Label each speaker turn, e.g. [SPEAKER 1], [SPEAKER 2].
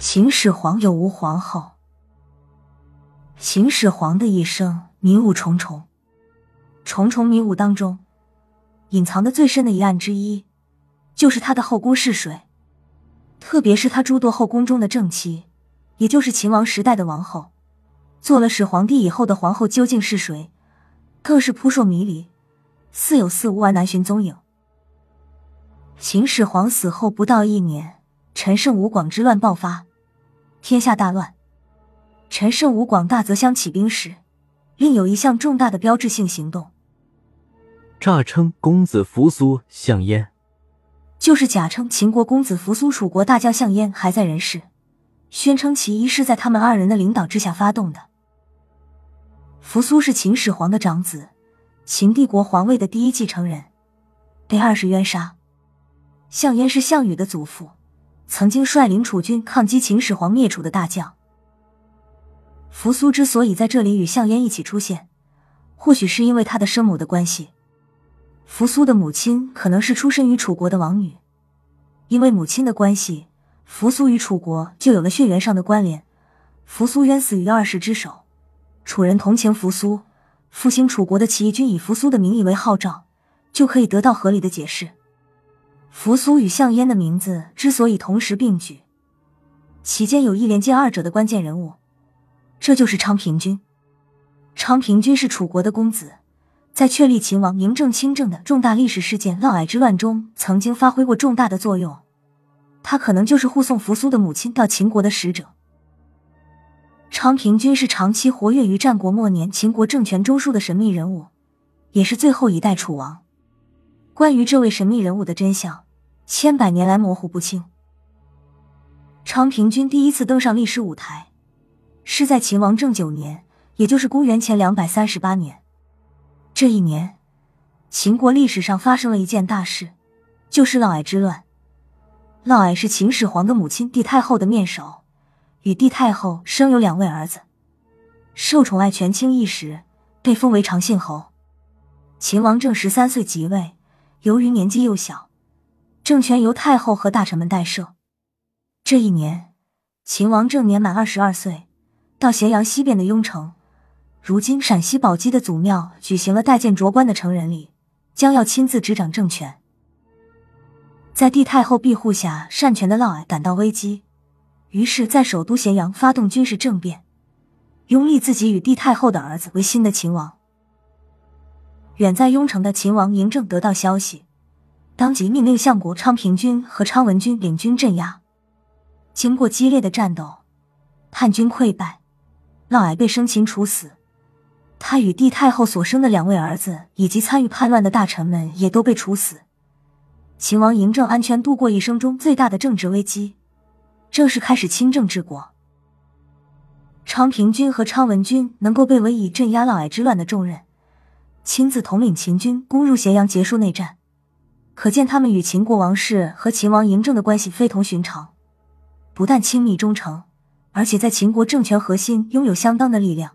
[SPEAKER 1] 秦始皇有无皇后？秦始皇的一生迷雾重重，重重迷雾当中，隐藏的最深的一案之一，就是他的后宫是谁。特别是他诸多后宫中的正妻，也就是秦王时代的王后，做了始皇帝以后的皇后究竟是谁，更是扑朔迷离，似有似无，难寻踪影。秦始皇死后不到一年，陈胜吴广之乱爆发。天下大乱，陈胜吴广大泽乡起兵时，另有一项重大的标志性行动，
[SPEAKER 2] 诈称公子扶苏项燕，
[SPEAKER 1] 就是假称秦国公子扶苏楚国大将项燕还在人世，宣称其一是在他们二人的领导之下发动的。扶苏是秦始皇的长子，秦帝国皇位的第一继承人，被二世冤杀。项燕是项羽的祖父。曾经率领楚军抗击秦始皇灭楚的大将扶苏之所以在这里与项燕一起出现，或许是因为他的生母的关系。扶苏的母亲可能是出身于楚国的王女，因为母亲的关系，扶苏与楚国就有了血缘上的关联。扶苏冤死于二世之手，楚人同情扶苏，复兴楚国的起义军以扶苏的名义为号召，就可以得到合理的解释。扶苏与项燕的名字之所以同时并举，其间有一连接二者的关键人物，这就是昌平君。昌平君是楚国的公子，在确立秦王嬴政亲政的重大历史事件嫪毐之乱中，曾经发挥过重大的作用。他可能就是护送扶苏的母亲到秦国的使者。昌平君是长期活跃于战国末年秦国政权中枢的神秘人物，也是最后一代楚王。关于这位神秘人物的真相。千百年来模糊不清。昌平君第一次登上历史舞台，是在秦王政九年，也就是公元前两百三十八年。这一年，秦国历史上发生了一件大事，就是嫪毐之乱。嫪毐是秦始皇的母亲帝太后的面首，与帝太后生有两位儿子，受宠爱权倾一时，被封为长信侯。秦王政十三岁即位，由于年纪幼小。政权由太后和大臣们代设。这一年，秦王正年满二十二岁，到咸阳西边的雍城（如今陕西宝鸡的祖庙）举行了待见卓官的成人礼，将要亲自执掌政权。在帝太后庇护下擅权的嫪毐感到危机，于是，在首都咸阳发动军事政变，拥立自己与帝太后的儿子为新的秦王。远在雍城的秦王嬴政得到消息。当即命令相国昌平君和昌文君领军镇压。经过激烈的战斗，叛军溃败，嫪毐被生擒处死。他与帝太后所生的两位儿子以及参与叛乱的大臣们也都被处死。秦王嬴政安全度过一生中最大的政治危机，正式开始亲政治国。昌平君和昌文君能够被委以镇压嫪毐之乱的重任，亲自统领秦军攻入咸阳，结束内战。可见他们与秦国王室和秦王嬴政的关系非同寻常，不但亲密忠诚，而且在秦国政权核心拥有相当的力量。